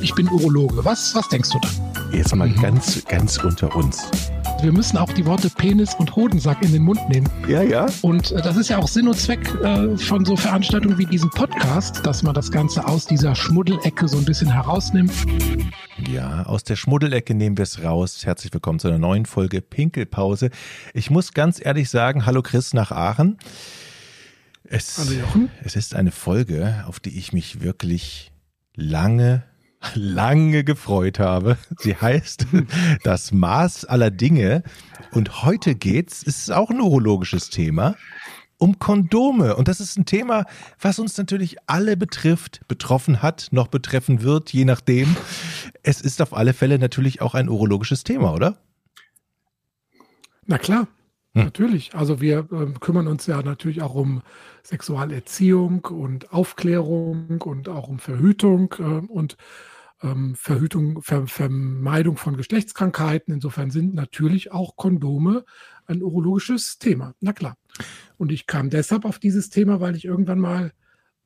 ich bin Urologe. Was, was denkst du dann? Jetzt mal ganz, ganz unter uns. Wir müssen auch die Worte Penis und Hodensack in den Mund nehmen. Ja, ja. Und äh, das ist ja auch Sinn und Zweck äh, von so Veranstaltungen wie diesem Podcast, dass man das Ganze aus dieser Schmuddelecke so ein bisschen herausnimmt. Ja, aus der Schmuddelecke nehmen wir es raus. Herzlich willkommen zu einer neuen Folge Pinkelpause. Ich muss ganz ehrlich sagen, hallo Chris nach Aachen. Es, Hallo Jochen. es ist eine Folge, auf die ich mich wirklich lange, lange gefreut habe. Sie heißt Das Maß aller Dinge. Und heute geht's, es ist auch ein urologisches Thema, um Kondome. Und das ist ein Thema, was uns natürlich alle betrifft, betroffen hat, noch betreffen wird, je nachdem. Es ist auf alle Fälle natürlich auch ein urologisches Thema, oder? Na klar, Hm. natürlich. Also wir ähm, kümmern uns ja natürlich auch um Sexualerziehung und Aufklärung und auch um Verhütung äh, und ähm, Verhütung, Ver Vermeidung von Geschlechtskrankheiten. Insofern sind natürlich auch Kondome ein urologisches Thema. Na klar. Und ich kam deshalb auf dieses Thema, weil ich irgendwann mal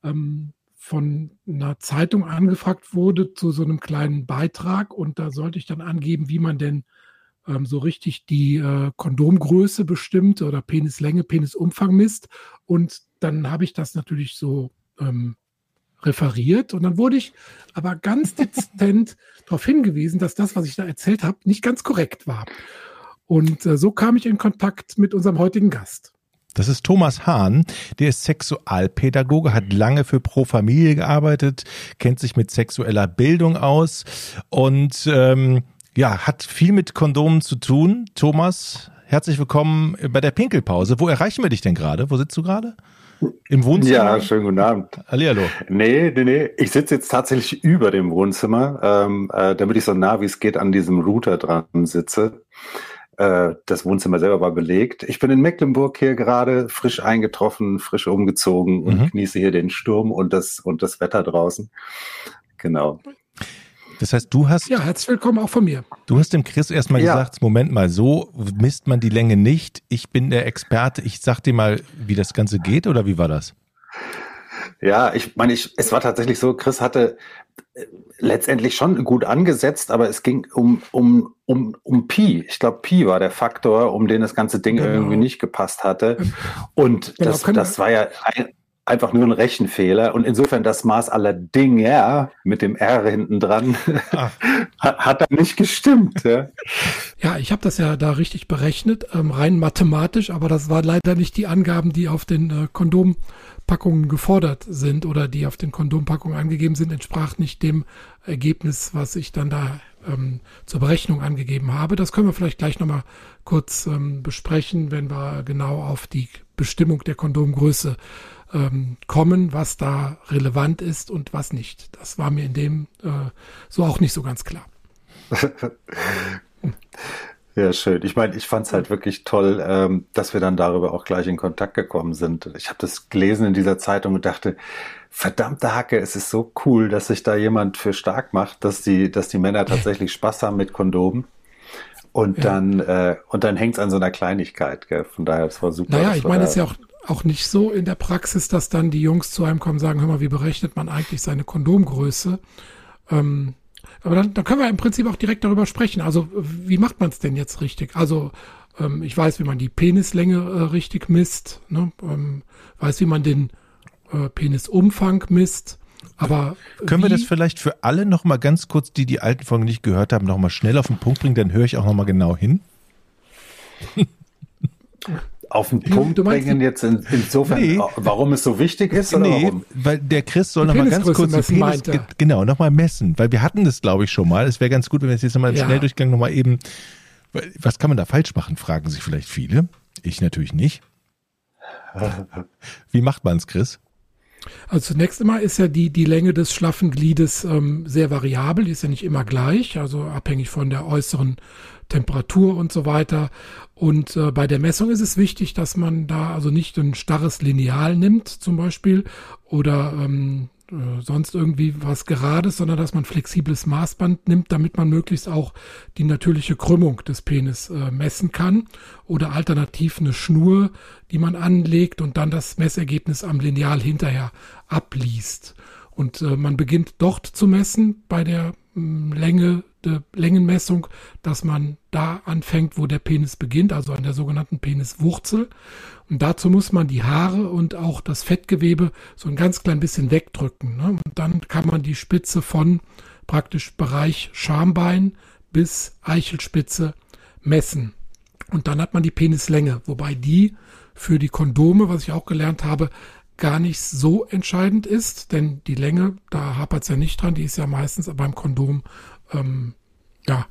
ähm, von einer Zeitung angefragt wurde zu so einem kleinen Beitrag und da sollte ich dann angeben, wie man denn ähm, so richtig die äh, Kondomgröße bestimmt oder Penislänge, Penisumfang misst. Und dann habe ich das natürlich so ähm, referiert und dann wurde ich aber ganz dezent darauf hingewiesen, dass das, was ich da erzählt habe, nicht ganz korrekt war. Und äh, so kam ich in Kontakt mit unserem heutigen Gast. Das ist Thomas Hahn, der ist Sexualpädagoge, hat lange für Pro Familie gearbeitet, kennt sich mit sexueller Bildung aus und ähm, ja, hat viel mit Kondomen zu tun. Thomas, herzlich willkommen bei der Pinkelpause. Wo erreichen wir dich denn gerade? Wo sitzt du gerade? Im Wohnzimmer? Ja, schönen guten Abend. Hallihallo. Nee, nee, nee. Ich sitze jetzt tatsächlich über dem Wohnzimmer, ähm, äh, damit ich so nah wie es geht an diesem Router dran sitze. Äh, das Wohnzimmer selber war belegt. Ich bin in Mecklenburg hier gerade frisch eingetroffen, frisch umgezogen und Mhm. genieße hier den Sturm und das, und das Wetter draußen. Genau. Das heißt, du hast, Ja, herzlich willkommen auch von mir. du hast dem Chris erstmal Ja. gesagt, Moment mal, so misst man die Länge nicht. Ich bin der Experte. Ich sag dir mal, wie das Ganze geht oder wie war das? Ja, ich meine, ich, es war tatsächlich so, Chris hatte äh, letztendlich schon gut angesetzt, aber es ging um, um, um, um Pi. Ich glaube, Pi war der Faktor, um den das ganze Ding Genau. irgendwie nicht gepasst hatte. Und Genau, das, das war ja ein, einfach nur ein Rechenfehler. Und insofern das Maß aller Dinge mit dem R hinten dran Ah. hat, dann nicht gestimmt. Ja. Ja, ich habe das ja da richtig berechnet, ähm, rein mathematisch, aber das war leider nicht die Angaben, die auf den äh, Kondompackungen gefordert sind oder die auf den Kondompackungen angegeben sind, entsprach nicht dem Ergebnis, was ich dann da ähm, zur Berechnung angegeben habe. Das können wir vielleicht gleich nochmal kurz ähm, besprechen, wenn wir genau auf die Bestimmung der Kondomgröße ähm, kommen, was da relevant ist und was nicht. Das war mir in dem äh, so auch nicht so ganz klar. Ja, schön. Ich meine, ich fand es halt wirklich toll, ähm, dass wir dann darüber auch gleich in Kontakt gekommen sind. Ich habe das gelesen in dieser Zeitung und dachte, verdammte Hacke, es ist so cool, dass sich da jemand für stark macht, dass die, dass die Männer tatsächlich Spaß haben mit Kondomen. Und Ja. dann, äh, und dann hängt's an so einer Kleinigkeit, gell? Von daher, das war super. Naja, ich meine, es ist ja auch, auch nicht so in der Praxis, dass dann die Jungs zu einem kommen und sagen, hör mal, wie berechnet man eigentlich seine Kondomgröße? Ähm, aber dann, dann können wir im Prinzip auch direkt darüber sprechen. Also wie macht man es denn jetzt richtig? Also ähm, ich weiß, wie man die Penislänge äh, richtig misst, ne? ähm, weiß, wie man den äh, Penisumfang misst. Aber Können wir wie, das vielleicht für alle nochmal ganz kurz, die die alten Folgen nicht gehört haben, nochmal schnell auf den Punkt bringen? Dann höre ich auch nochmal genau hin. auf den Punkt du meinst bringen jetzt in, insofern, Nee. warum es so wichtig ist oder Nee, warum? weil der Chris soll nochmal ganz kurz messen, ge- genau, nochmal messen, weil wir hatten das, glaube ich, schon mal. Es wäre ganz gut, wenn wir es jetzt nochmal im Ja. Schnelldurchgang nochmal eben, was kann man da falsch machen, fragen sich vielleicht viele. Ich natürlich nicht. Wie macht man's, Chris? Also zunächst einmal ist ja die, die Länge des schlaffen Gliedes ähm, sehr variabel, die ist ja nicht immer gleich, also abhängig von der äußeren Temperatur und so weiter. Und äh, bei der Messung ist es wichtig, dass man da also nicht ein starres Lineal nimmt zum Beispiel oder ähm, äh, sonst irgendwie was Gerades, sondern dass man flexibles Maßband nimmt, damit man möglichst auch die natürliche Krümmung des Penis äh, messen kann oder alternativ eine Schnur, die man anlegt und dann das Messergebnis am Lineal hinterher abliest. Und äh, man beginnt dort zu messen bei der Länge, der Längenmessung, dass man da anfängt, wo der Penis beginnt, also an der sogenannten Peniswurzel. Und dazu muss man die Haare und auch das Fettgewebe so ein ganz klein bisschen wegdrücken. Ne? Und dann kann man die Spitze von praktisch Bereich Schambein bis Eichelspitze messen. Und dann hat man die Penislänge, wobei die für die Kondome, was ich auch gelernt habe, gar nicht so entscheidend ist, denn die Länge, da hapert es ja nicht dran, die ist ja meistens beim Kondom, ähm, ja,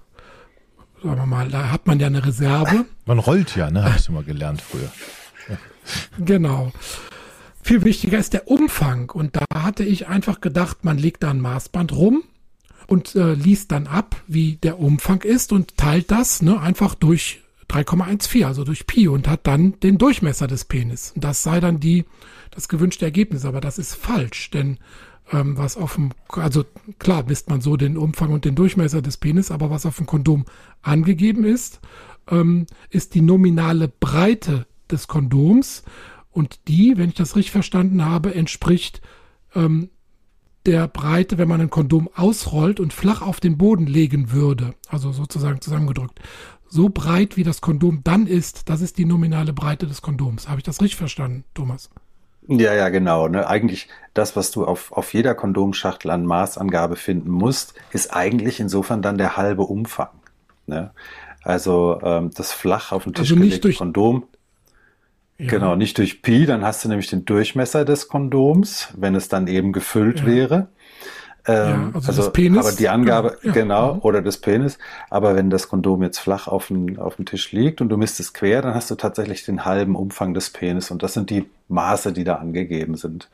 sagen wir mal, da hat man ja eine Reserve. Man rollt ja, ne? Hast du mal gelernt früher. Genau. Viel wichtiger ist der Umfang. Und da hatte ich einfach gedacht, man legt da ein Maßband rum und äh, liest dann ab, wie der Umfang ist und teilt das ne, einfach durch 3,14, also durch Pi und hat dann den Durchmesser des Penis. Und das sei dann die, das gewünschte Ergebnis. Aber das ist falsch, denn ähm, was auf dem, also klar misst man so den Umfang und den Durchmesser des Penis, aber was auf dem Kondom angegeben ist, ähm, ist die nominale Breite des Kondoms und die, wenn ich das richtig verstanden habe, entspricht ähm, der Breite, wenn man ein Kondom ausrollt und flach auf den Boden legen würde, also sozusagen zusammengedrückt. So breit wie das Kondom dann ist, das ist die nominale Breite des Kondoms. Habe ich das richtig verstanden, Thomas? Ja, ja, genau. Ne? Eigentlich das, was du auf, auf jeder Kondomschachtel an Maßangabe finden musst, ist eigentlich insofern dann der halbe Umfang. Ne? Also ähm, das flach auf den Tisch also gelegte Kondom. Ja. Genau, nicht durch Pi, dann hast du nämlich den Durchmesser des Kondoms, wenn es dann eben gefüllt ja. wäre. Ähm, ja, also, also Penis, aber die Angabe, ja, genau, mhm. oder des Penis. Aber wenn das Kondom jetzt flach auf dem, auf dem Tisch liegt und du misst es quer, dann hast du tatsächlich den halben Umfang des Penis. Und das sind die Maße, die da angegeben sind.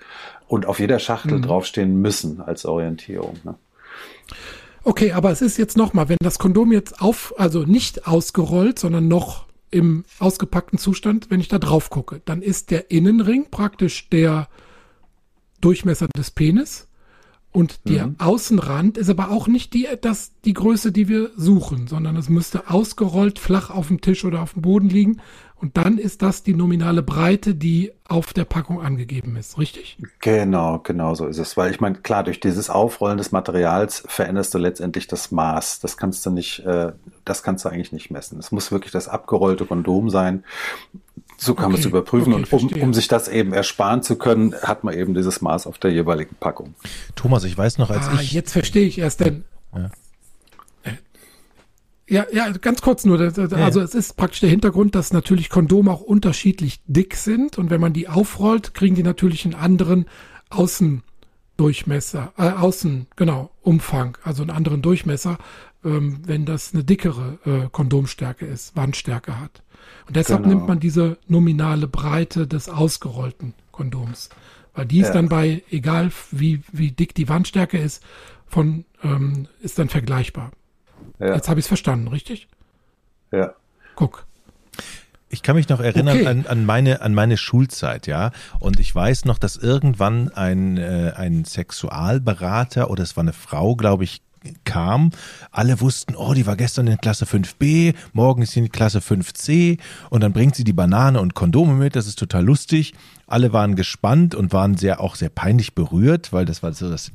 Und auf jeder Schachtel mhm. draufstehen müssen als Orientierung. Ne? Okay, aber es ist jetzt nochmal, wenn das Kondom jetzt auf, also nicht ausgerollt, sondern noch im ausgepackten Zustand, wenn ich da drauf gucke, dann ist der Innenring praktisch der Durchmesser des Penis und der mhm. Außenrand ist aber auch nicht die, das, die Größe, die wir suchen, sondern es müsste ausgerollt flach auf dem Tisch oder auf dem Boden liegen. Und dann ist das die nominale Breite, die auf der Packung angegeben ist, richtig? Genau, genau so ist es. Weil ich meine, klar, durch dieses Aufrollen des Materials veränderst du letztendlich das Maß. Das kannst du nicht, äh, das kannst du eigentlich nicht messen. Es muss wirklich das abgerollte Kondom sein. So kann okay, man es überprüfen. Okay, und um, um, sich das eben ersparen zu können, hat man eben dieses Maß auf der jeweiligen Packung. Thomas, ich weiß noch, als ah, ich. Jetzt verstehe ich erst, denn. Ja. Ja, ja, ganz kurz nur. Also ja. es ist praktisch der Hintergrund, dass natürlich Kondome auch unterschiedlich dick sind und wenn man die aufrollt, kriegen die natürlich einen anderen Außendurchmesser, äh, Außen, genau, Umfang, also einen anderen Durchmesser, ähm, wenn das eine dickere äh, Kondomstärke ist, Wandstärke hat. Und deshalb genau. nimmt man diese nominale Breite des ausgerollten Kondoms. Weil die ist ja. dann bei, egal wie, wie dick die Wandstärke ist, von, ähm, ist dann vergleichbar. Ja. Jetzt habe ich es verstanden, richtig? Ja. Guck. Ich kann mich noch erinnern okay. an, an, meine, an meine Schulzeit, ja. Und ich weiß noch, dass irgendwann ein, äh, ein Sexualberater oder es war eine Frau, glaube ich, kam, alle wussten, oh, die war gestern in Klasse 5b, morgen ist sie in Klasse 5c und dann bringt sie die Banane und Kondome mit, das ist total lustig. Alle waren gespannt und waren sehr auch sehr peinlich berührt, weil das war so, dass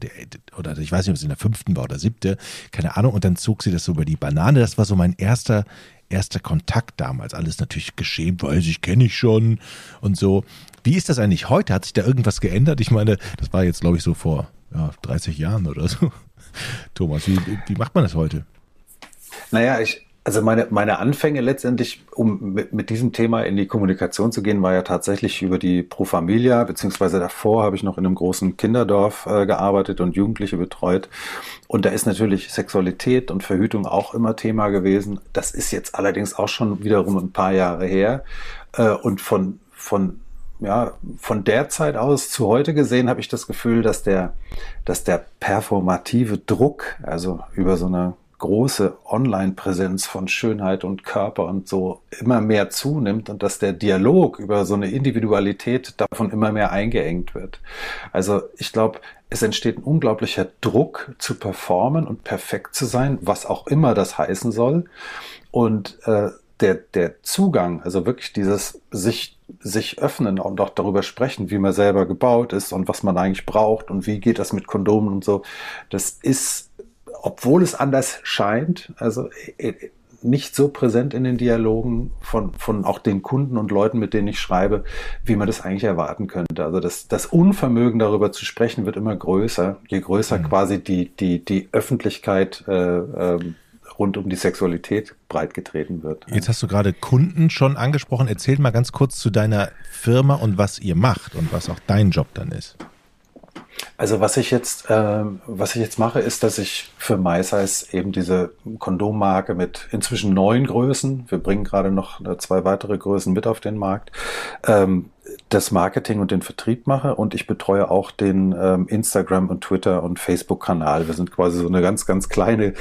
oder ich weiß nicht, ob es in der fünften war oder siebte, keine Ahnung. Und dann zog sie das so über die Banane. Das war so mein erster erster Kontakt damals. Alles natürlich geschämt, weiß ich, kenne ich schon und so. Wie ist das eigentlich heute? Hat sich da irgendwas geändert? Ich meine, das war jetzt, glaube ich, so vor ja, 30 Jahren oder so. Thomas, wie, wie macht man das heute? Naja, ich, also meine, meine Anfänge letztendlich, um mit, mit diesem Thema in die Kommunikation zu gehen, war ja tatsächlich über die Pro Familia, beziehungsweise davor habe ich noch in einem großen Kinderdorf äh, gearbeitet und Jugendliche betreut. Und da ist natürlich Sexualität und Verhütung auch immer Thema gewesen. Das ist jetzt allerdings auch schon wiederum ein paar Jahre her. Äh, und von, von ja, von der Zeit aus zu heute gesehen habe ich das Gefühl, dass der, dass der performative Druck, also über so eine große Online-Präsenz von Schönheit und Körper und so immer mehr zunimmt und dass der Dialog über so eine Individualität davon immer mehr eingeengt wird. Also ich glaube, es entsteht ein unglaublicher Druck zu performen und perfekt zu sein, was auch immer das heißen soll. Und äh, der, der Zugang, also wirklich dieses sich, sich öffnen und auch darüber sprechen, wie man selber gebaut ist und was man eigentlich braucht und wie geht das mit Kondomen und so, das ist obwohl es anders scheint, also äh, nicht so präsent in den Dialogen von, von auch den Kunden und Leuten, mit denen ich schreibe, wie man das eigentlich erwarten könnte. Also das, das Unvermögen darüber zu sprechen wird immer größer, je größer mhm. quasi die, die, die Öffentlichkeit äh, äh, rund um die Sexualität breitgetreten wird. Jetzt hast du gerade Kunden schon angesprochen. Erzähl mal ganz kurz zu deiner Firma und was ihr macht und was auch dein Job dann ist. Also was ich jetzt, äh, was ich jetzt mache, ist, dass ich für MySize eben diese Kondommarke mit inzwischen neun Größen, wir bringen gerade noch zwei weitere Größen mit auf den Markt, ähm, das Marketing und den Vertrieb mache und ich betreue auch den ähm, Instagram und Twitter und Facebook-Kanal. Wir sind quasi so eine ganz, ganz kleine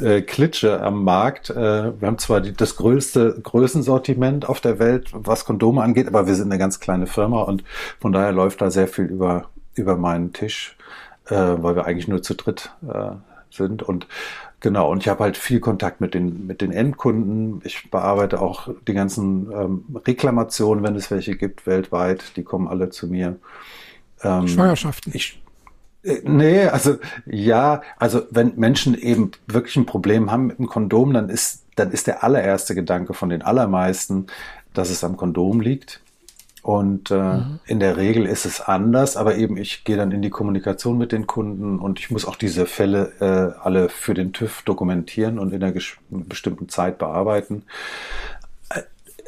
äh, Klitsche am Markt. Äh, wir haben zwar die, das größte Größensortiment auf der Welt, was Kondome angeht, aber wir sind eine ganz kleine Firma und von daher läuft da sehr viel über über meinen Tisch, äh, weil wir eigentlich nur zu dritt äh, sind. Und genau, und ich habe halt viel Kontakt mit den, mit den Endkunden. Ich bearbeite auch die ganzen ähm, Reklamationen, wenn es welche gibt, weltweit. Die kommen alle zu mir. Ähm, Schwangerschaften. Ich, äh, Nee, also ja, also wenn Menschen eben wirklich ein Problem haben mit dem Kondom, dann ist, dann ist der allererste Gedanke von den allermeisten, dass es am Kondom liegt. Und äh, mhm. in der Regel ist es anders, aber eben ich gehe dann in die Kommunikation mit den Kunden und ich muss auch diese Fälle äh, alle für den TÜV dokumentieren und in einer bestimmten Zeit bearbeiten. Äh,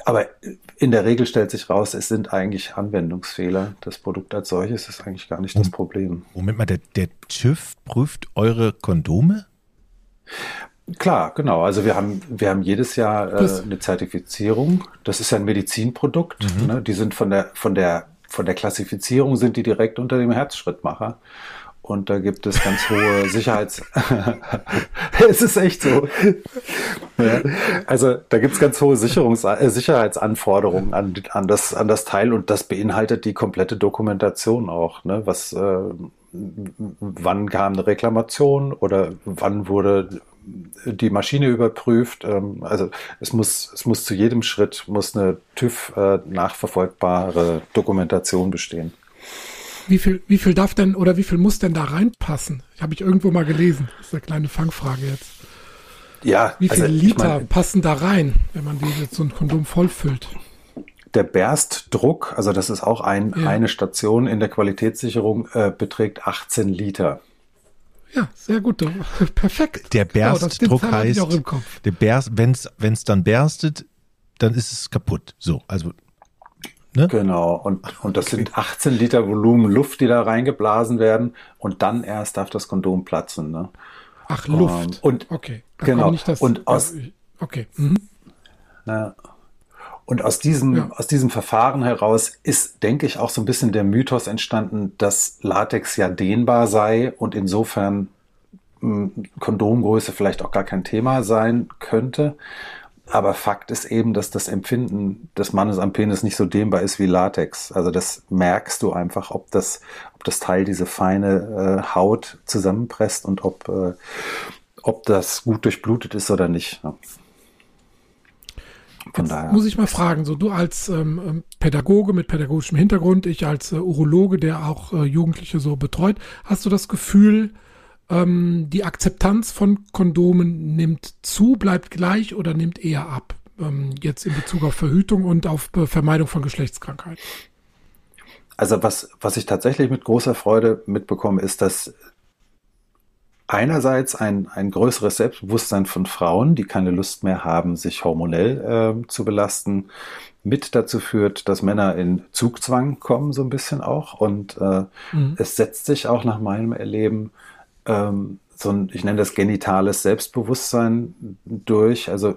aber in der Regel stellt sich raus, es sind eigentlich Anwendungsfehler. Das Produkt als solches ist eigentlich gar nicht das Problem. Moment mal, der, der TÜV prüft eure Kondome? Klar, genau. Also wir haben, wir haben jedes Jahr äh, eine Zertifizierung. Das ist ja ein Medizinprodukt. Mhm. Ne? Die sind von der, von der, von der Klassifizierung sind die direkt unter dem Herzschrittmacher. Und da gibt es ganz hohe Sicherheits... es ist echt so. Ja. Also da gibt es ganz hohe Sicherungs äh, Sicherheitsanforderungen an, an, das, an das Teil und das beinhaltet die komplette Dokumentation auch. Ne? Was, äh, wann kam eine Reklamation oder wann wurde die Maschine überprüft. Ähm, also es muss, es muss zu jedem Schritt muss eine TÜV äh, nachverfolgbare Dokumentation bestehen. Wie viel, wie viel darf denn oder wie viel muss denn da reinpassen? Habe ich irgendwo mal gelesen. Das ist eine kleine Fangfrage jetzt. Ja. Wie viele also, Liter ich mein, passen da rein, wenn man die jetzt so ein Kondom vollfüllt? Der Berstdruck, also das ist auch ein, ja. eine Station in der Qualitätssicherung, äh, beträgt 18 Liter. Ja, sehr gut. Perfekt. Der Berstdruck genau, heißt, der Berst, wenn's, wenn's dann berstet, dann ist es kaputt. So, also. Ne? Genau. Und, und das okay. sind 18 Liter Volumen Luft, die da reingeblasen werden. Und dann erst darf das Kondom platzen. Ne? Ach, Luft. Um, und, okay. Dann genau. Das, und aus, okay. Mhm. Na, und aus diesem, ja. aus diesem Verfahren heraus ist, denke ich, auch so ein bisschen der Mythos entstanden, dass Latex ja dehnbar sei und insofern hm, Kondomgröße vielleicht auch gar kein Thema sein könnte. Aber Fakt ist eben, dass das Empfinden des Mannes am Penis nicht so dehnbar ist wie Latex. Also das merkst du einfach, ob das, ob das Teil diese feine äh, Haut zusammenpresst und ob, äh, ob das gut durchblutet ist oder nicht. Ja. Von daher. Muss ich mal fragen, so du als ähm, ähm, Pädagoge mit pädagogischem Hintergrund, ich als äh, Urologe, der auch äh, Jugendliche so betreut, hast du das Gefühl, ähm, die Akzeptanz von Kondomen nimmt zu, bleibt gleich oder nimmt eher ab? Ähm, jetzt in Bezug auf Verhütung und auf äh, Vermeidung von Geschlechtskrankheiten. Also was, was ich tatsächlich mit großer Freude mitbekomme, ist, dass einerseits ein, ein größeres Selbstbewusstsein von Frauen, die keine Lust mehr haben, sich hormonell äh, zu belasten, mit dazu führt, dass Männer in Zugzwang kommen, so ein bisschen auch. Und äh, mhm. es setzt sich auch nach meinem Erleben ähm, so ein, ich nenne das genitales Selbstbewusstsein durch. Also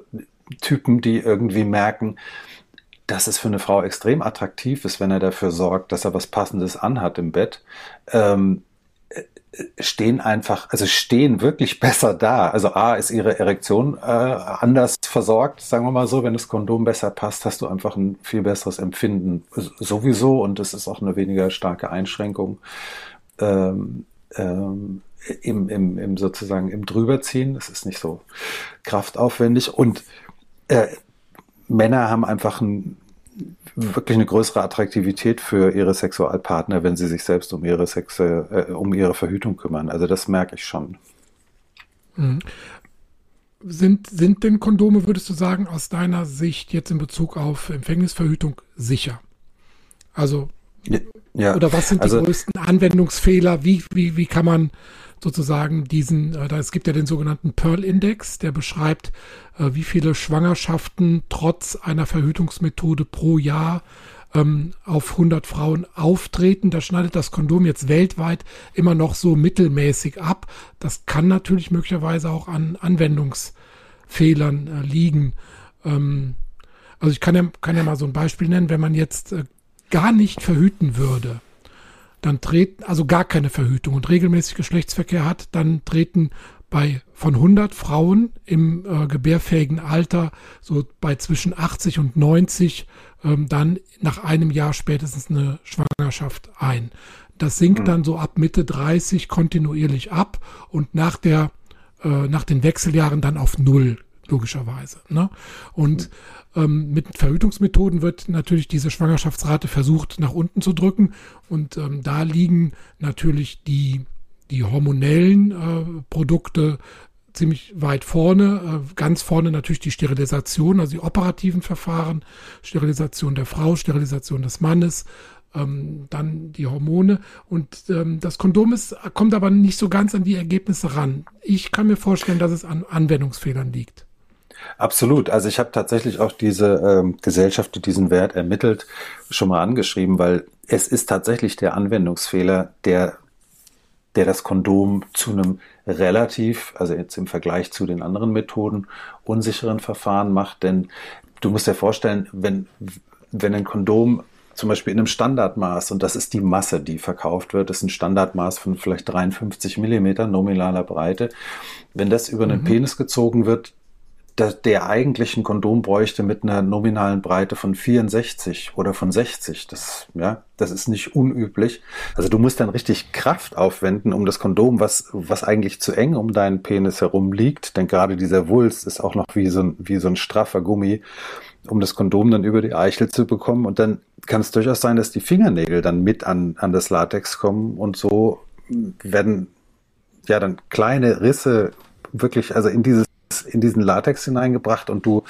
Typen, die irgendwie merken, dass es für eine Frau extrem attraktiv ist, wenn er dafür sorgt, dass er was Passendes anhat im Bett. Ähm, stehen einfach, also stehen wirklich besser da. Also A, ist ihre Erektion äh, anders versorgt, sagen wir mal so. Wenn das Kondom besser passt, hast du einfach ein viel besseres Empfinden sowieso und es ist auch eine weniger starke Einschränkung ähm, ähm, im, im, im sozusagen im Drüberziehen. Es ist nicht so kraftaufwendig und äh, Männer haben einfach ein wirklich eine größere Attraktivität für ihre Sexualpartner, wenn sie sich selbst um ihre Sexe, äh, um ihre Verhütung kümmern. Also das merke ich schon. Mhm. Sind, sind denn Kondome, würdest du sagen, aus deiner Sicht jetzt in Bezug auf Empfängnisverhütung sicher? Also, ja, oder was sind die also, größten Anwendungsfehler? Wie, wie, wie kann man sozusagen diesen, äh, es gibt ja den sogenannten Pearl-Index, der beschreibt, äh, wie viele Schwangerschaften trotz einer Verhütungsmethode pro Jahr ähm, auf 100 Frauen auftreten. Da schneidet das Kondom jetzt weltweit immer noch so mittelmäßig ab. Das kann natürlich möglicherweise auch an Anwendungsfehlern äh, liegen. Ähm, also ich kann ja, kann ja mal so ein Beispiel nennen, wenn man jetzt äh, gar nicht verhüten würde, dann treten, also gar keine Verhütung und regelmäßig Geschlechtsverkehr hat, dann treten bei von 100 Frauen im äh, gebärfähigen Alter so bei zwischen 80 und 90 ähm, dann nach einem Jahr spätestens eine Schwangerschaft ein. Das sinkt mhm. dann so ab Mitte 30 kontinuierlich ab und nach der äh, nach den Wechseljahren dann auf null logischerweise. Ne? Und ähm, mit Verhütungsmethoden wird natürlich diese Schwangerschaftsrate versucht nach unten zu drücken und ähm, da liegen natürlich die die hormonellen äh, Produkte ziemlich weit vorne. Äh, ganz vorne natürlich die Sterilisation, also die operativen Verfahren, Sterilisation der Frau, Sterilisation des Mannes, ähm, dann die Hormone. Und ähm, das Kondom ist, kommt aber nicht so ganz an die Ergebnisse ran. Ich kann mir vorstellen, dass es an Anwendungsfehlern liegt. Absolut. Also ich habe tatsächlich auch diese ähm, Gesellschaft, die diesen Wert ermittelt, schon mal angeschrieben, weil es ist tatsächlich der Anwendungsfehler, der der das Kondom zu einem relativ, also jetzt im Vergleich zu den anderen Methoden, unsicheren Verfahren macht. Denn du musst dir vorstellen, wenn, wenn ein Kondom zum Beispiel in einem Standardmaß, und das ist die Masse, die verkauft wird, ist ein Standardmaß von vielleicht 53 Millimeter nominaler Breite. Wenn das über einen mhm. Penis gezogen wird, der, der eigentlich ein Kondom bräuchte mit einer nominalen Breite von 64 oder von 60. Das, ja, das ist nicht unüblich. Also du musst dann richtig Kraft aufwenden, um das Kondom, was, was eigentlich zu eng um deinen Penis herum liegt, denn gerade dieser Wulst ist auch noch wie so ein, wie so ein straffer Gummi, um das Kondom dann über die Eichel zu bekommen. Und dann kann es durchaus sein, dass die Fingernägel dann mit an, an das Latex kommen und so werden ja dann kleine Risse wirklich, also in dieses in diesen Latex hineingebracht und du,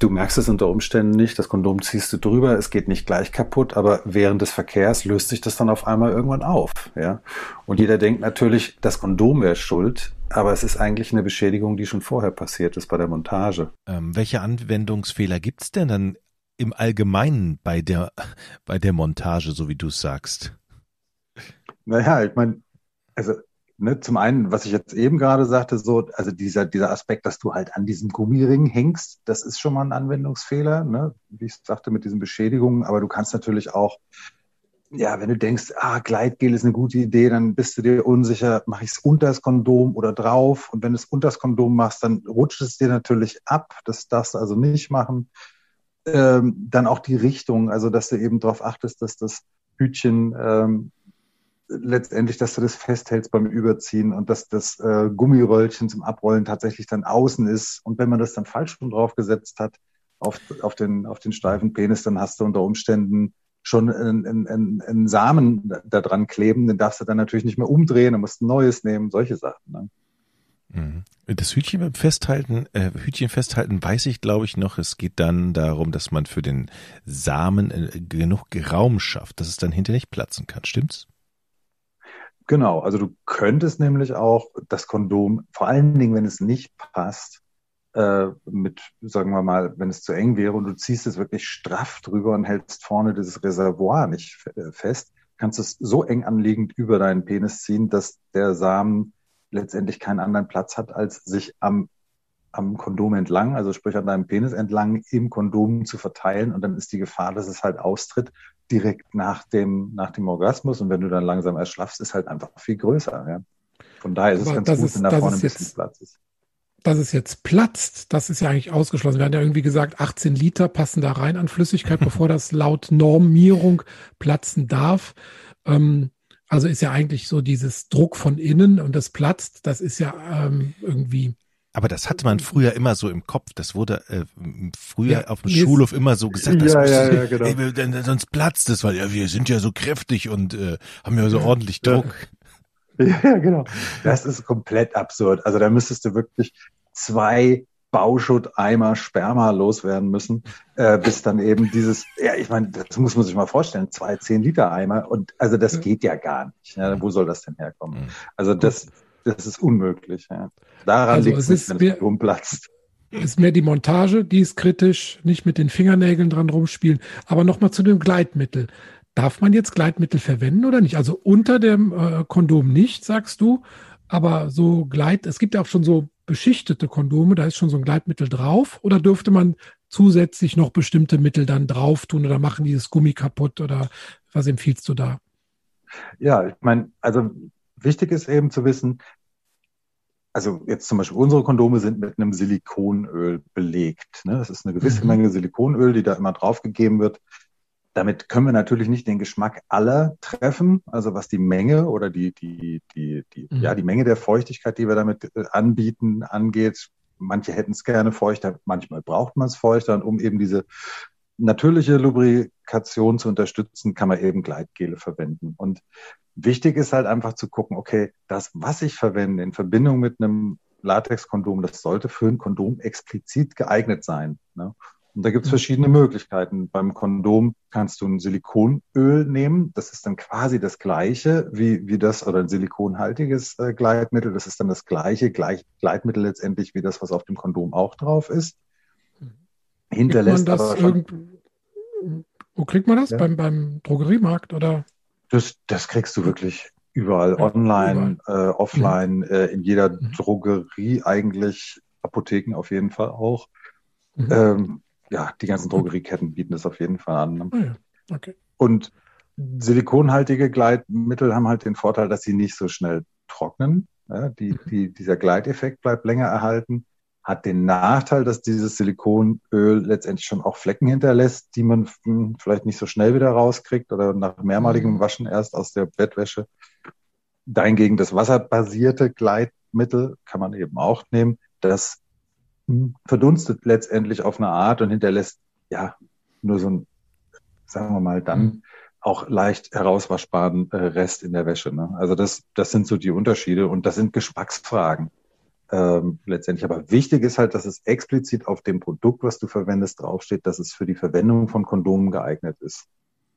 du merkst es unter Umständen nicht. Das Kondom ziehst du drüber, es geht nicht gleich kaputt, aber während des Verkehrs löst sich das dann auf einmal irgendwann auf. Ja? Und jeder denkt natürlich, das Kondom wäre schuld, aber es ist eigentlich eine Beschädigung, die schon vorher passiert ist bei der Montage. Ähm, welche Anwendungsfehler gibt es denn dann im Allgemeinen bei der, bei der Montage, so wie du es sagst? Naja, ich meine, also ne, zum einen, was ich jetzt eben gerade sagte, so, also dieser, dieser Aspekt, dass du halt an diesem Gummiring hängst, das ist schon mal ein Anwendungsfehler, ne, wie ich sagte, mit diesen Beschädigungen, aber du kannst natürlich auch, ja, wenn du denkst, ah, Gleitgel ist eine gute Idee, dann bist du dir unsicher, mache ich es unter das Kondom oder drauf? Und wenn du es unter das Kondom machst, dann rutscht es dir natürlich ab. Das darfst du also nicht machen. Ähm, dann auch die Richtung, also dass du eben darauf achtest, dass das Hütchen ähm, letztendlich, dass du das festhältst beim Überziehen und dass das äh, Gummiröllchen zum Abrollen tatsächlich dann außen ist. Und wenn man das dann falsch schon draufgesetzt hat auf, auf, den, auf den steifen Penis, dann hast du unter Umständen schon einen, einen, einen Samen da dran kleben, den darfst du dann natürlich nicht mehr umdrehen, dann musst ein neues nehmen, solche Sachen. Ne? Mhm. Das Hütchen Festhalten, äh, Hütchen festhalten weiß ich, glaube ich, noch. Es geht dann darum, dass man für den Samen äh, genug Raum schafft, dass es dann hinter nicht platzen kann. Stimmt's? Genau, also du könntest nämlich auch das Kondom, vor allen Dingen, wenn es nicht passt, äh, mit, sagen wir mal, wenn es zu eng wäre und du ziehst es wirklich straff drüber und hältst vorne dieses Reservoir nicht äh, fest, kannst es so eng anliegend über deinen Penis ziehen, dass der Samen letztendlich keinen anderen Platz hat, als sich am, am Kondom entlang, also sprich an deinem Penis entlang, im Kondom zu verteilen. Und dann ist die Gefahr, dass es halt austritt, direkt nach dem, nach dem Orgasmus und wenn du dann langsam erschlaffst, ist halt einfach viel größer. Ja. Von daher ist es ganz gut, ist, wenn da vorne ein bisschen jetzt, Platz ist. Dass es jetzt platzt, das ist ja eigentlich ausgeschlossen. Wir hatten ja irgendwie gesagt, 18 Liter passen da rein an Flüssigkeit, bevor das laut Normierung platzen darf. Ähm, also ist ja eigentlich so dieses Druck von innen und das platzt, das ist ja ähm, irgendwie aber das hatte man früher immer so im Kopf. Das wurde äh, früher ja, auf dem Schulhof immer so gesagt, das ja, ja, ja, genau. ey, sonst platzt es, weil ja, wir sind ja so kräftig und äh, haben ja so ordentlich Druck. Ja, genau. Das ist komplett absurd. Also da müsstest du wirklich zwei Bauschutteimer Sperma loswerden müssen, äh, bis dann eben dieses, ja, ich meine, das muss man sich mal vorstellen, zwei 10 Liter Eimer und also das geht ja gar nicht. Ja, wo soll das denn herkommen? Mhm. Also das, das ist unmöglich. Ja. Daran also liegt es, nicht, wenn es rumplatzt. Ist mehr die Montage, die ist kritisch, nicht mit den Fingernägeln dran rumspielen. Aber nochmal zu dem Gleitmittel. Darf man jetzt Gleitmittel verwenden oder nicht? Also unter dem äh, Kondom nicht, sagst du, aber so Gleit, es gibt ja auch schon so beschichtete Kondome, da ist schon so ein Gleitmittel drauf oder dürfte man zusätzlich noch bestimmte Mittel dann drauf tun oder machen dieses Gummi kaputt oder was empfiehlst du da? Ja, ich meine, also wichtig ist eben zu wissen, also jetzt zum Beispiel unsere Kondome sind mit einem Silikonöl belegt. Ne? Das ist eine gewisse mhm. Menge Silikonöl, die da immer draufgegeben wird. Damit können wir natürlich nicht den Geschmack aller treffen, also was die Menge oder die, die, die, die, mhm. ja, die Menge der Feuchtigkeit, die wir damit äh, anbieten, angeht. Manche hätten es gerne feuchter, manchmal braucht man es feuchter. Und um eben diese natürliche Lubrikation zu unterstützen, kann man eben Gleitgele verwenden. Und wichtig ist halt einfach zu gucken, okay, das, was ich verwende in Verbindung mit einem Latexkondom, das sollte für ein Kondom explizit geeignet sein. Ne? Und da gibt es mhm. verschiedene Möglichkeiten. Beim Kondom kannst du ein Silikonöl nehmen. Das ist dann quasi das gleiche wie, wie das oder ein silikonhaltiges äh, Gleitmittel. Das ist dann das gleiche gleich, Gleitmittel letztendlich wie das, was auf dem Kondom auch drauf ist. Hinterlässt aber schon, Wo kriegt man das? Ja? Beim, beim Drogeriemarkt oder? Das, das kriegst du wirklich überall, online, überall. Äh, offline, mhm. äh, in jeder mhm. Drogerie eigentlich, Apotheken auf jeden Fall auch. Mhm. Ähm, ja, die ganzen Drogerieketten bieten das auf jeden Fall an. Ne? Oh ja. okay. Und silikonhaltige Gleitmittel haben halt den Vorteil, dass sie nicht so schnell trocknen. Ja, die, mhm. die, dieser Gleiteffekt bleibt länger erhalten. Hat den Nachteil, dass dieses Silikonöl letztendlich schon auch Flecken hinterlässt, die man hm, vielleicht nicht so schnell wieder rauskriegt oder nach mehrmaligem mhm. Waschen erst aus der Bettwäsche. Dahingegen das wasserbasierte Gleitmittel kann man eben auch nehmen. Das verdunstet letztendlich auf eine Art und hinterlässt ja nur so ein, sagen wir mal, dann mhm. auch leicht herauswaschbaren äh, Rest in der Wäsche. Ne? Also das, das sind so die Unterschiede und das sind Geschmacksfragen ähm, letztendlich. Aber wichtig ist halt, dass es explizit auf dem Produkt, was du verwendest, draufsteht, dass es für die Verwendung von Kondomen geeignet ist.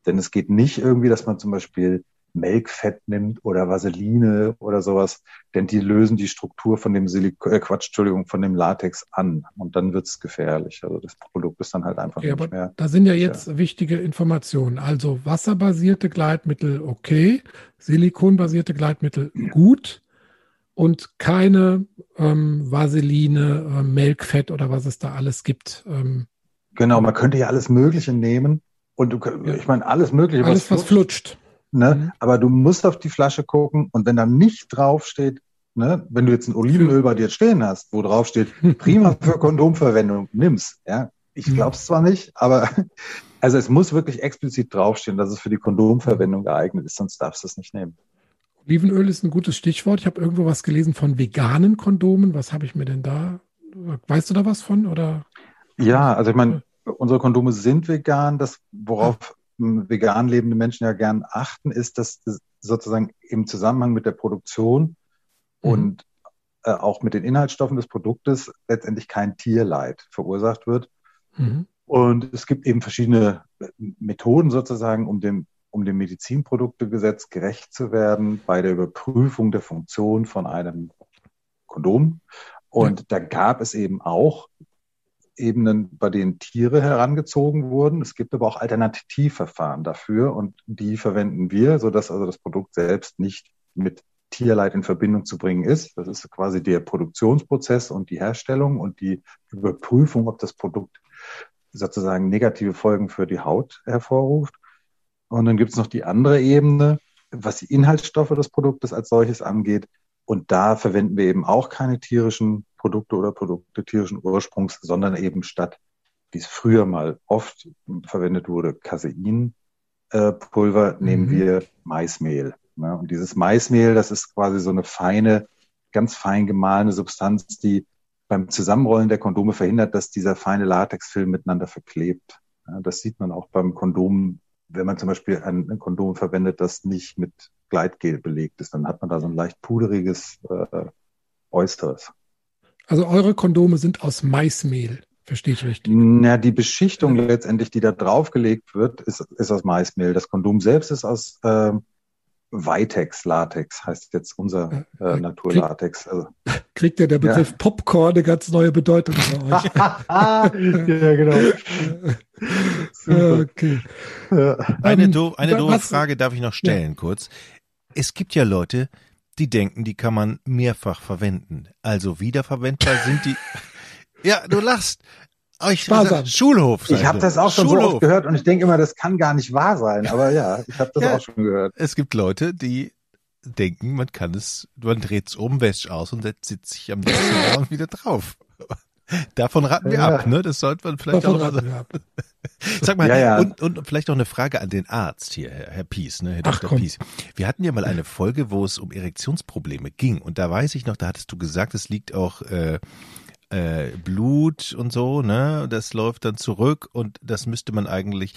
Denn es geht nicht irgendwie, dass man zum Beispiel Melkfett nimmt oder Vaseline oder sowas, denn die lösen die Struktur von dem Silik äh, Quatsch, Entschuldigung, von dem Latex an und dann wird es gefährlich. Also das Produkt ist dann halt einfach okay, nicht mehr. Da sind ja jetzt ja. wichtige Informationen. Also wasserbasierte Gleitmittel okay, silikonbasierte Gleitmittel gut und keine ähm, Vaseline, äh, Melkfett oder was es da alles gibt. Ähm, genau, man könnte ja alles Mögliche nehmen. Und du, ich meine, alles Mögliche. Alles, was, was flutscht. Ne? Mhm. Aber du musst auf die Flasche gucken und wenn da nicht draufsteht, ne, wenn du jetzt ein Olivenöl bei dir stehen hast, wo draufsteht, prima für Kondomverwendung, nimm's. Ja? Ich mhm. glaube es zwar nicht, aber also es muss wirklich explizit draufstehen, dass es für die Kondomverwendung geeignet ist, sonst darfst du es nicht nehmen. Olivenöl ist ein gutes Stichwort. Ich habe irgendwo was gelesen von veganen Kondomen. Was habe ich mir denn da? Weißt du da was von? Oder? Ja, also ich meine, unsere Kondome sind vegan. Das, worauf vegan lebende Menschen ja gern achten, ist, dass sozusagen im Zusammenhang mit der Produktion mhm. und äh, auch mit den Inhaltsstoffen des Produktes letztendlich kein Tierleid verursacht wird. Mhm. Und es gibt eben verschiedene Methoden sozusagen, um dem, um dem Medizinproduktegesetz gerecht zu werden bei der Überprüfung der Funktion von einem Kondom. Und ja. da gab es eben auch Ebenen, bei denen Tiere herangezogen wurden. Es gibt aber auch Alternativverfahren dafür und die verwenden wir, sodass also das Produkt selbst nicht mit Tierleid in Verbindung zu bringen ist. Das ist quasi der Produktionsprozess und die Herstellung und die Überprüfung, ob das Produkt sozusagen negative Folgen für die Haut hervorruft. Und dann gibt es noch die andere Ebene, was die Inhaltsstoffe des Produktes als solches angeht. Und da verwenden wir eben auch keine tierischen Produkte oder Produkte tierischen Ursprungs, sondern eben statt, wie es früher mal oft verwendet wurde, Caseinpulver, äh, mhm. nehmen wir Maismehl. Ne? Und dieses Maismehl, das ist quasi so eine feine, ganz fein gemahlene Substanz, die beim Zusammenrollen der Kondome verhindert, dass dieser feine Latexfilm miteinander verklebt. Ja, das sieht man auch beim Kondom, wenn man zum Beispiel ein, ein Kondom verwendet, das nicht mit Gleitgel belegt ist. Dann hat man da so ein leicht puderiges äh, Äußeres. Also eure Kondome sind aus Maismehl. Verstehe ich richtig? Na, die Beschichtung letztendlich, die da draufgelegt wird, ist, ist aus Maismehl. Das Kondom selbst ist aus äh, Vitex, Latex, heißt jetzt unser äh, Naturlatex. Also, kriegt ja der Begriff ja. Popcorn eine ganz neue Bedeutung bei euch. ja, genau. okay. Eine, ähm, do eine doofe Frage darf ich noch stellen, ja. kurz. Es gibt ja Leute, die denken, die kann man mehrfach verwenden. Also wiederverwendbar sind die. Ja, du lachst. Oh, ich sag, Schulhof. Ich habe das auch schon Schulhof. so oft gehört und ich denke immer, das kann gar nicht wahr sein. Aber ja, ich habe das ja, auch schon gehört. Es gibt Leute, die denken, man kann es, man dreht es um, wäscht aus und setzt sich am nächsten Morgen wieder drauf. Davon raten wir ja. ab, ne? Das sollte man vielleicht Davon auch mal sagen. Sag mal, ja, ja. Und, und vielleicht noch eine Frage an den Arzt hier, Herr, Herr Pies, ne? Herr Ach, Dr. Komm. Pies. Wir hatten ja mal eine Folge, wo es um Erektionsprobleme ging. Und da weiß ich noch, da hattest du gesagt, es liegt auch äh, äh, Blut und so, ne? Das läuft dann zurück und das müsste man eigentlich.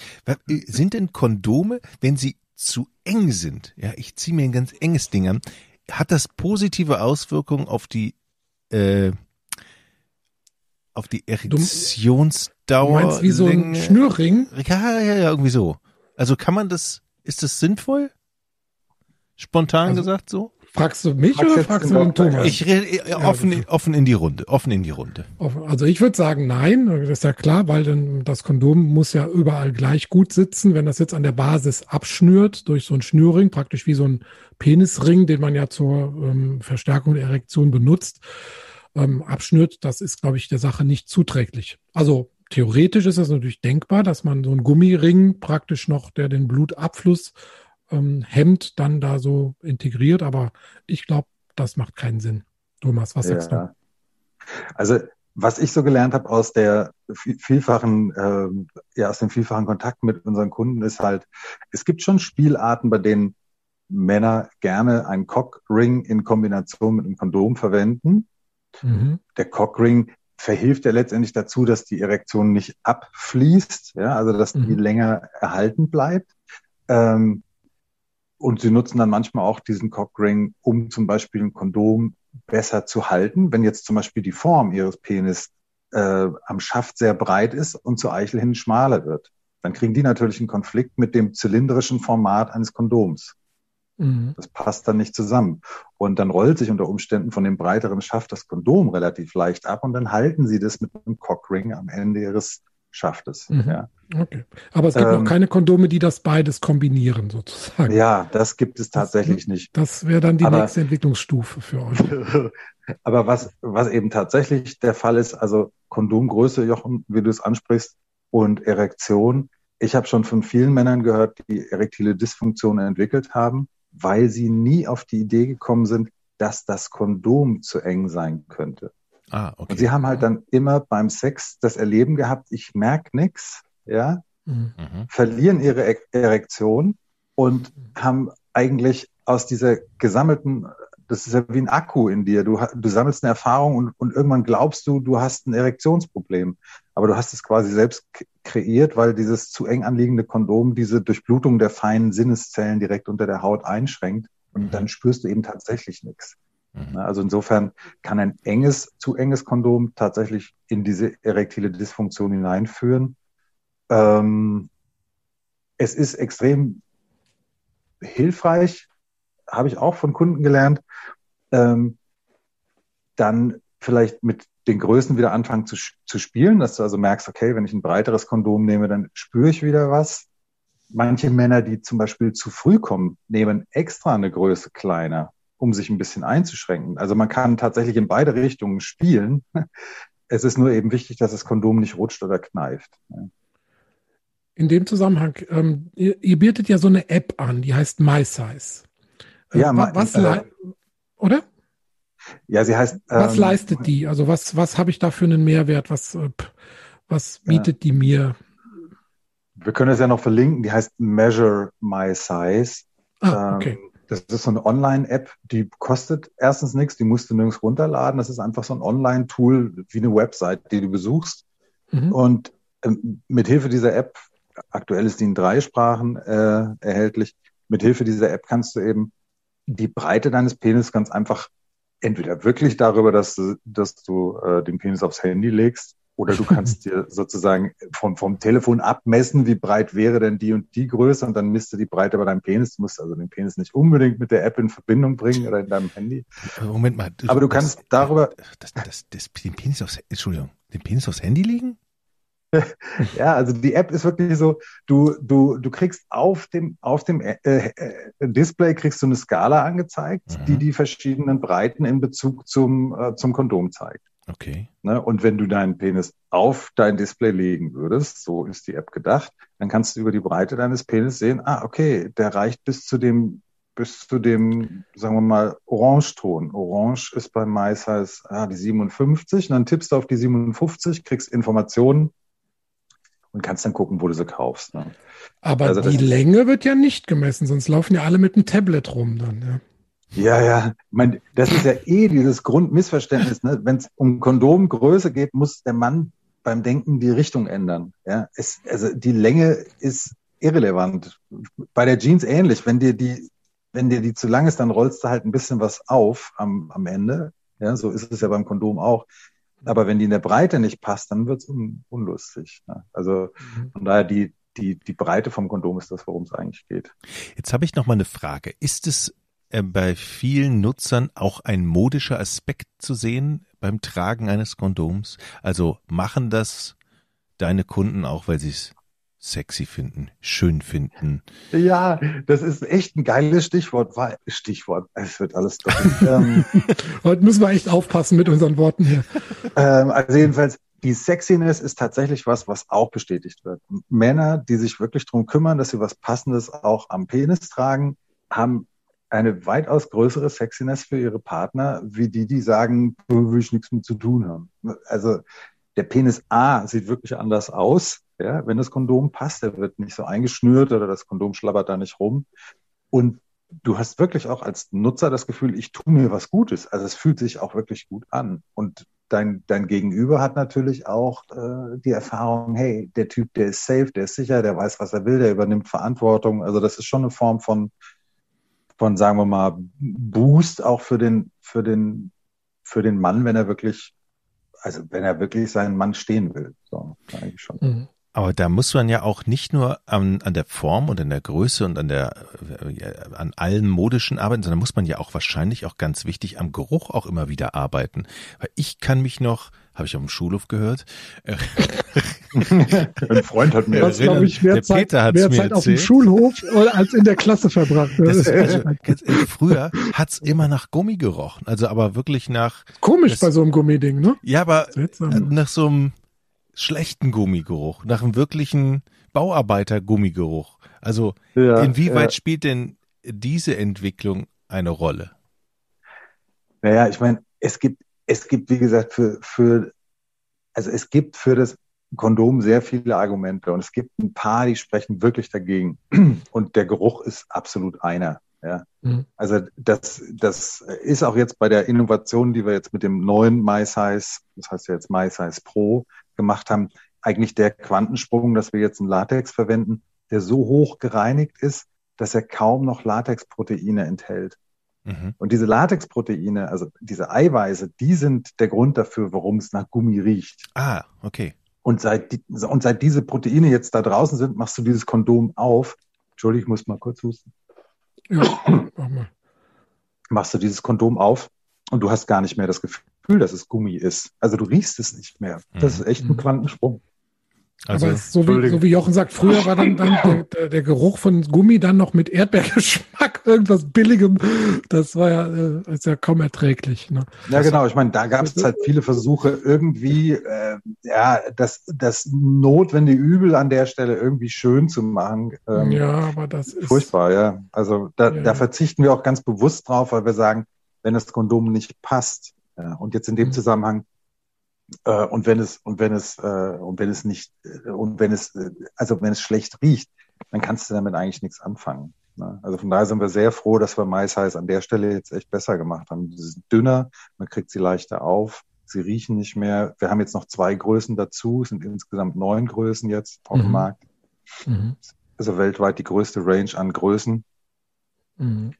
Sind denn Kondome, wenn sie zu eng sind? Ja, ich ziehe mir ein ganz enges Ding an. Hat das positive Auswirkungen auf die äh, auf die Erektionsdauer? Du meinst wie so ein Schnürring? Ja, ja, ja, irgendwie so. Also kann man das, ist das sinnvoll? Spontan also, gesagt so? Fragst du mich Fragst oder fragst du den Thomas? Ich rede äh, offen, ja, offen in die Runde, offen in die Runde. Also ich würde sagen, nein, das ist ja klar, weil dann das Kondom muss ja überall gleich gut sitzen. Wenn das jetzt an der Basis abschnürt durch so einen Schnürring, praktisch wie so ein Penisring, den man ja zur ähm, Verstärkung der Erektion benutzt, ähm, abschnürt, das ist, glaube ich, der Sache nicht zuträglich. Also theoretisch ist es natürlich denkbar, dass man so einen Gummiring praktisch noch, der den Blutabfluss ähm, Hemd dann da so integriert, aber ich glaube, das macht keinen Sinn. Thomas, was sagst ja. du? Also was ich so gelernt habe aus der vielfachen, äh, ja, aus dem vielfachen Kontakt mit unseren Kunden ist halt, es gibt schon Spielarten, bei denen Männer gerne einen Cockring in Kombination mit einem Kondom verwenden. Mhm. Der Cockring verhilft ja letztendlich dazu, dass die Erektion nicht abfließt, ja, also dass mhm. die länger erhalten bleibt. Ähm, und sie nutzen dann manchmal auch diesen Cockring, um zum Beispiel ein Kondom besser zu halten. Wenn jetzt zum Beispiel die Form ihres Penis äh, am Schaft sehr breit ist und zur Eichel hin schmaler wird, dann kriegen die natürlich einen Konflikt mit dem zylindrischen Format eines Kondoms. Mhm. Das passt dann nicht zusammen. Und dann rollt sich unter Umständen von dem breiteren Schaft das Kondom relativ leicht ab und dann halten sie das mit einem Cockring am Ende ihres Schaftes. Mhm. Ja. Okay. Aber es gibt ähm, noch keine Kondome, die das beides kombinieren, sozusagen. Ja, das gibt es tatsächlich das, nicht. Das wäre dann die aber, nächste Entwicklungsstufe für euch. aber was, was eben tatsächlich der Fall ist, also Kondomgröße, Jochen, wie du es ansprichst, und Erektion. Ich habe schon von vielen Männern gehört, die erektile Dysfunktion entwickelt haben, weil sie nie auf die Idee gekommen sind, dass das Kondom zu eng sein könnte. Ah, okay. Und sie haben halt dann immer beim Sex das Erleben gehabt, ich merke nichts, ja, mhm. verlieren ihre Erektion und haben eigentlich aus dieser gesammelten, das ist ja wie ein Akku in dir, du, du sammelst eine Erfahrung und, und irgendwann glaubst du, du hast ein Erektionsproblem. Aber du hast es quasi selbst kreiert, weil dieses zu eng anliegende Kondom diese Durchblutung der feinen Sinneszellen direkt unter der Haut einschränkt und mhm. dann spürst du eben tatsächlich nichts. Mhm. Also insofern kann ein enges, zu enges Kondom tatsächlich in diese erektile Dysfunktion hineinführen. Ähm, es ist extrem hilfreich, habe ich auch von Kunden gelernt, ähm, dann vielleicht mit den Größen wieder anfangen zu, zu spielen, dass du also merkst, okay, wenn ich ein breiteres Kondom nehme, dann spüre ich wieder was. Manche Männer, die zum Beispiel zu früh kommen, nehmen extra eine Größe kleiner, um sich ein bisschen einzuschränken. Also man kann tatsächlich in beide Richtungen spielen. Es ist nur eben wichtig, dass das Kondom nicht rutscht oder kneift. In dem Zusammenhang, ähm, ihr, ihr, bietet ja so eine App an, die heißt MySize. Äh, ja, was, äh, oder? Ja, sie heißt. Was ähm, leistet die? Also was, was habe ich da für einen Mehrwert? Was, äh, was bietet ja. die mir? Wir können es ja noch verlinken. Die heißt Measure My Size. Ah, okay. Ähm, das ist so eine Online-App, die kostet erstens nichts, die musst du nirgends runterladen. Das ist einfach so ein Online-Tool wie eine Website, die du besuchst. Mhm. Und ähm, mit Hilfe dieser App, aktuell ist die in drei Sprachen äh, erhältlich, mit Hilfe dieser App kannst du eben die Breite deines Penis ganz einfach entweder wirklich darüber, dass du, dass du äh, den Penis aufs Handy legst, oder du kannst dir sozusagen vom, vom Telefon abmessen, wie breit wäre denn die und die Größe und dann misst du die Breite bei deinem Penis. Du musst also den Penis nicht unbedingt mit der App in Verbindung bringen oder in deinem Handy. Moment mal. Aber du kannst das, darüber. Das, das, das, den Penis aufs, Entschuldigung, den Penis aufs Handy legen? ja, also die App ist wirklich so, du, du, du kriegst auf dem, auf dem äh, äh, Display kriegst du eine Skala angezeigt, mhm. die die verschiedenen Breiten in Bezug zum, äh, zum Kondom zeigt. Okay. Ne? Und wenn du deinen Penis auf dein Display legen würdest, so ist die App gedacht, dann kannst du über die Breite deines Penis sehen, ah, okay, der reicht bis zu dem, bis zu dem, sagen wir mal, Orangeton. Orange ist bei Mais heißt ah, die 57, und dann tippst du auf die 57, kriegst Informationen und kannst dann gucken, wo du sie kaufst. Ne? Aber also die Länge wird ja nicht gemessen, sonst laufen ja alle mit dem Tablet rum dann. Ja. Ja, ja. Ich meine, das ist ja eh dieses Grundmissverständnis. Ne? Wenn es um Kondomgröße geht, muss der Mann beim Denken die Richtung ändern. Ja, es, also die Länge ist irrelevant. Bei der Jeans ähnlich. Wenn dir die, wenn dir die zu lang ist, dann rollst du halt ein bisschen was auf am, am Ende. Ja, so ist es ja beim Kondom auch. Aber wenn die in der Breite nicht passt, dann wird's un, unlustig. Ne? Also mhm. von daher die, die, die Breite vom Kondom ist das, worum es eigentlich geht. Jetzt habe ich noch mal eine Frage. Ist es äh, bei vielen Nutzern auch ein modischer Aspekt zu sehen beim Tragen eines Kondoms? Also machen das deine Kunden auch, weil sie es sexy finden, schön finden. Ja, das ist echt ein geiles Stichwort. Stichwort, es wird alles ähm, Heute müssen wir echt aufpassen mit unseren Worten hier. Ähm, also jedenfalls, die Sexiness ist tatsächlich was, was auch bestätigt wird. Männer, die sich wirklich darum kümmern, dass sie was Passendes auch am Penis tragen, haben eine weitaus größere Sexiness für ihre Partner, wie die, die sagen, will ich nichts mit zu tun haben. Also der Penis A sieht wirklich anders aus, ja, wenn das Kondom passt. Der wird nicht so eingeschnürt oder das Kondom schlabbert da nicht rum. Und du hast wirklich auch als Nutzer das Gefühl, ich tue mir was Gutes. Also es fühlt sich auch wirklich gut an. Und dein, dein Gegenüber hat natürlich auch äh, die Erfahrung, hey, der Typ, der ist safe, der ist sicher, der weiß, was er will, der übernimmt Verantwortung. Also das ist schon eine Form von von, sagen wir mal, Boost auch für den, für den, für den Mann, wenn er wirklich, also wenn er wirklich seinen Mann stehen will. So, eigentlich schon. Mhm. Aber da muss man ja auch nicht nur an, an der Form und an der Größe und an der an allen modischen arbeiten, sondern muss man ja auch wahrscheinlich auch ganz wichtig am Geruch auch immer wieder arbeiten. Weil ich kann mich noch, habe ich auf dem Schulhof gehört. Ein Freund hat mir das, glaube ich, mehr der Zeit, Peter mehr Zeit auf dem Schulhof als in der Klasse verbracht. Also, äh, früher hat's immer nach Gummi gerochen, also aber wirklich nach. Komisch das, bei so einem Gummiding, ne? Ja, aber Seltsam. nach so einem schlechten Gummigeruch, nach einem wirklichen Bauarbeiter-Gummigeruch. Also ja, inwieweit ja. spielt denn diese Entwicklung eine Rolle? Naja, ich meine, es gibt, es gibt, wie gesagt, für, für, also es gibt für das Kondom sehr viele Argumente und es gibt ein paar, die sprechen wirklich dagegen. Und der Geruch ist absolut einer. Ja. Mhm. Also das, das ist auch jetzt bei der Innovation, die wir jetzt mit dem neuen MySize, das heißt ja jetzt MySize Pro, gemacht haben, eigentlich der Quantensprung, dass wir jetzt einen Latex verwenden, der so hoch gereinigt ist, dass er kaum noch Latexproteine enthält. Mhm. Und diese Latexproteine, also diese Eiweiße, die sind der Grund dafür, warum es nach Gummi riecht. Ah, okay. Und seit, die, und seit diese Proteine jetzt da draußen sind, machst du dieses Kondom auf. Entschuldigung, ich muss mal kurz husten. Ja, mach mal. Machst du dieses Kondom auf und du hast gar nicht mehr das Gefühl, dass es Gummi ist. Also du riechst es nicht mehr. Das ist echt ein mhm. Quantensprung. Also, Aber so wie, so wie Jochen sagt, früher war dann, dann der, der, der, Geruch von Gummi dann noch mit Erdbeergeschmack, irgendwas Billigem. Das war ja, äh, ist ja kaum erträglich. Ne? Ja, genau. Ich meine, da gab es halt viele Versuche, irgendwie äh, ja das, das notwendige Übel an der Stelle irgendwie schön zu machen. Ähm, ja, aber das ist furchtbar. Ja, also da, ja. da verzichten wir auch ganz bewusst drauf, weil wir sagen, wenn das Kondom nicht passt. Ja, und jetzt in dem mhm. Zusammenhang äh, und wenn es und wenn es äh, und wenn es nicht äh, und wenn es äh, also wenn es schlecht riecht, dann kannst du damit eigentlich nichts anfangen. Ne? Also von daher sind wir sehr froh, dass wir Mais heiß an der Stelle jetzt echt besser gemacht haben. Sie sind dünner, man kriegt sie leichter auf, sie riechen nicht mehr. Wir haben jetzt noch zwei Größen dazu, es sind insgesamt neun Größen jetzt auf mhm. dem Markt. Mhm. Also weltweit die größte Range an Größen. Mhm.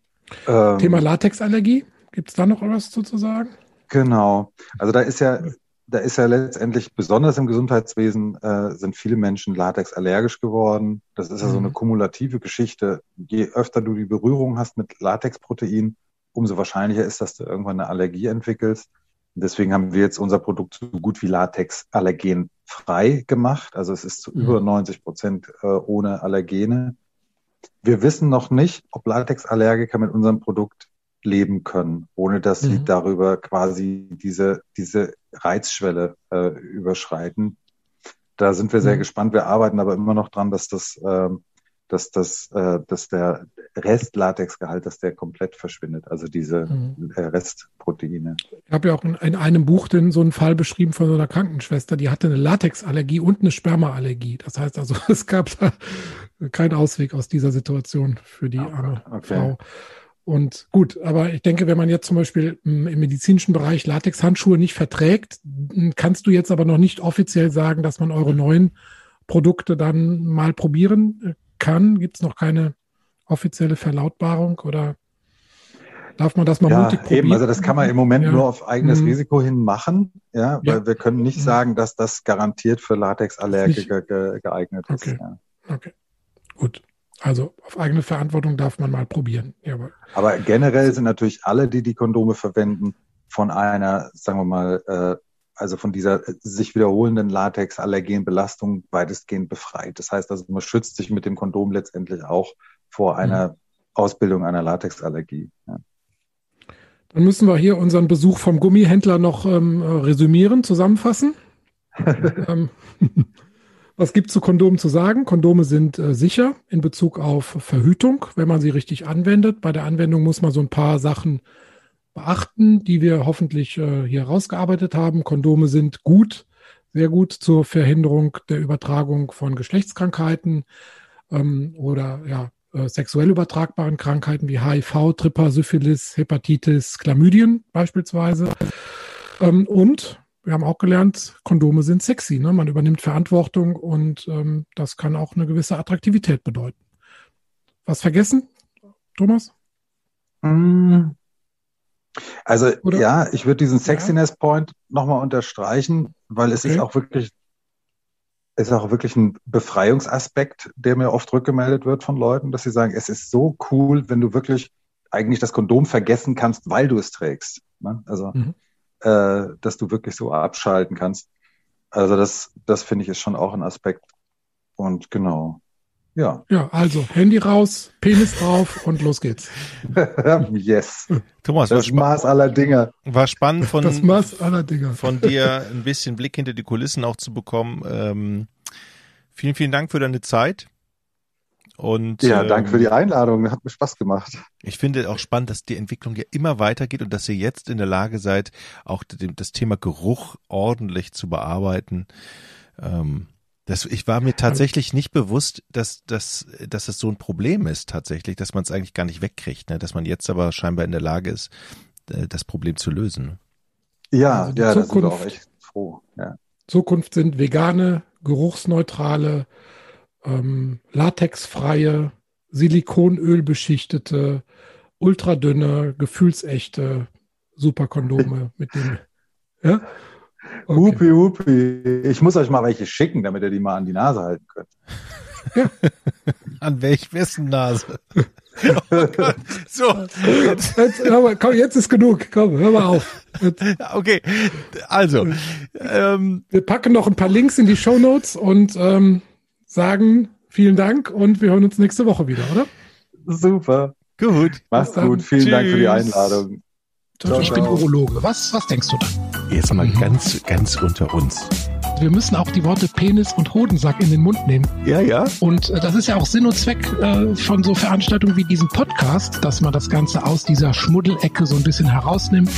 Ähm, Thema Latexallergie, gibt es da noch was zu sagen? Genau. Also da ist ja, da ist ja letztendlich, besonders im Gesundheitswesen, äh, sind viele Menschen latexallergisch geworden. Das ist ja so eine mhm. kumulative Geschichte. Je öfter du die Berührung hast mit Latexprotein, umso wahrscheinlicher ist, dass du irgendwann eine Allergie entwickelst. Und deswegen haben wir jetzt unser Produkt so gut wie Latex allergenfrei gemacht. Also es ist zu mhm. über 90 Prozent äh, ohne Allergene. Wir wissen noch nicht, ob Latexallergiker mit unserem Produkt leben können, ohne dass sie mhm. darüber quasi diese, diese Reizschwelle äh, überschreiten. Da sind wir sehr mhm. gespannt. Wir arbeiten aber immer noch dran, dass das, äh, dass das, äh, dass der Restlatexgehalt, dass der komplett verschwindet. Also diese mhm. äh, Restproteine. Ich habe ja auch in, in, einem Buch den, so einen Fall beschrieben von so einer Krankenschwester, die hatte eine Latexallergie und eine Spermaallergie. Das heißt also, es gab da keinen Ausweg aus dieser Situation für die arme okay. Frau. Und gut, aber ich denke, wenn man jetzt zum Beispiel im medizinischen Bereich Latexhandschuhe nicht verträgt, kannst du jetzt aber noch nicht offiziell sagen, dass man eure neuen Produkte dann mal probieren äh, kann. Gibt es noch keine offizielle Verlautbarung oder darf man das mal ja, mutig probieren? Eben, also das kann man im Moment ja. nur auf eigenes mhm. Risiko hin machen, ja, weil ja. wir können nicht mhm. sagen, dass das garantiert für Latexallergiker ge geeignet ist. Okay. Ja. okay, gut. Also auf eigene Verantwortung darf man mal probieren. Jawohl. Aber generell sind natürlich alle, die die Kondome verwenden, von einer, sagen wir mal, äh, also von dieser sich wiederholenden Latex-Allergenbelastung weitestgehend befreit. Das heißt also, man schützt sich mit dem Kondom letztendlich auch vor einer mhm. Ausbildung einer Latexallergie. Ja. Dann müssen wir hier unseren Besuch vom Gummihändler noch ähm, resümieren, zusammenfassen. ähm, Was gibt zu Kondomen zu sagen? Kondome sind äh, sicher in Bezug auf Verhütung, wenn man sie richtig anwendet. Bei der Anwendung muss man so ein paar Sachen beachten, die wir hoffentlich äh, hier rausgearbeitet haben. Kondome sind gut, sehr gut zur Verhinderung der Übertragung von Geschlechtskrankheiten ähm, oder ja, äh, sexuell übertragbaren Krankheiten wie HIV, Tripper, Syphilis, Hepatitis, Chlamydien beispielsweise. Ähm, und wir haben auch gelernt, Kondome sind sexy. Ne? Man übernimmt Verantwortung und ähm, das kann auch eine gewisse Attraktivität bedeuten. Was vergessen, Thomas? Mm. Also Oder? ja, ich würde diesen Sexiness Point nochmal unterstreichen, weil es okay. ist auch wirklich, ist auch wirklich ein Befreiungsaspekt, der mir oft rückgemeldet wird von Leuten, dass sie sagen, es ist so cool, wenn du wirklich eigentlich das Kondom vergessen kannst, weil du es trägst. Ne? Also mhm äh, dass du wirklich so abschalten kannst. Also das, das finde ich ist schon auch ein Aspekt. Und genau. Ja. Ja, also Handy raus, Penis drauf und los geht's. yes. Thomas, das Maß aller Dinge. War spannend von, das Maß aller Dinge. von dir ein bisschen Blick hinter die Kulissen auch zu bekommen. Ähm, vielen, vielen Dank für deine Zeit. Und, ja, danke ähm, für die ähm, Einladung. Hat mir Spaß gemacht. Ich finde auch spannend, dass die Entwicklung ja immer weitergeht und dass ihr jetzt in der Lage seid, auch das Thema Geruch ordentlich zu bearbeiten. Ähm, das, ich war mir tatsächlich nicht bewusst, dass, dass, dass es so ein Problem ist tatsächlich, dass man es eigentlich gar nicht wegkriegt, ne? dass man jetzt aber scheinbar in der Lage ist, äh, das Problem zu lösen. Ja, also ja, Zukunft, da sind wir auch echt froh. Ja. Zukunft sind vegane, geruchsneutrale, ähm, latexfreie, Silikonöl beschichtete, ultradünne, gefühlsechte Superkondome mit dem. Ja? Okay. Hupi, hupi. Ich muss euch mal welche schicken, damit ihr die mal an die Nase halten könnt. Ja. an welch wessen Nase? Oh Gott. So. Jetzt. Jetzt, mal, komm, jetzt ist genug. Komm, hör mal auf. Jetzt. Okay. Also. Ähm, Wir packen noch ein paar Links in die Show Notes und ähm, sagen vielen Dank und wir hören uns nächste Woche wieder, oder? Super. Gut. Mach's gut. Vielen Tschüss. Dank für die Einladung. Ciao, ich bin Urologe. Was, was denkst du da? Jetzt mal mhm. ganz, ganz unter uns. Wir müssen auch die Worte Penis und Hodensack in den Mund nehmen. Ja, ja. Und äh, das ist ja auch Sinn und Zweck äh, von so Veranstaltungen wie diesem Podcast, dass man das Ganze aus dieser Schmuddelecke so ein bisschen herausnimmt.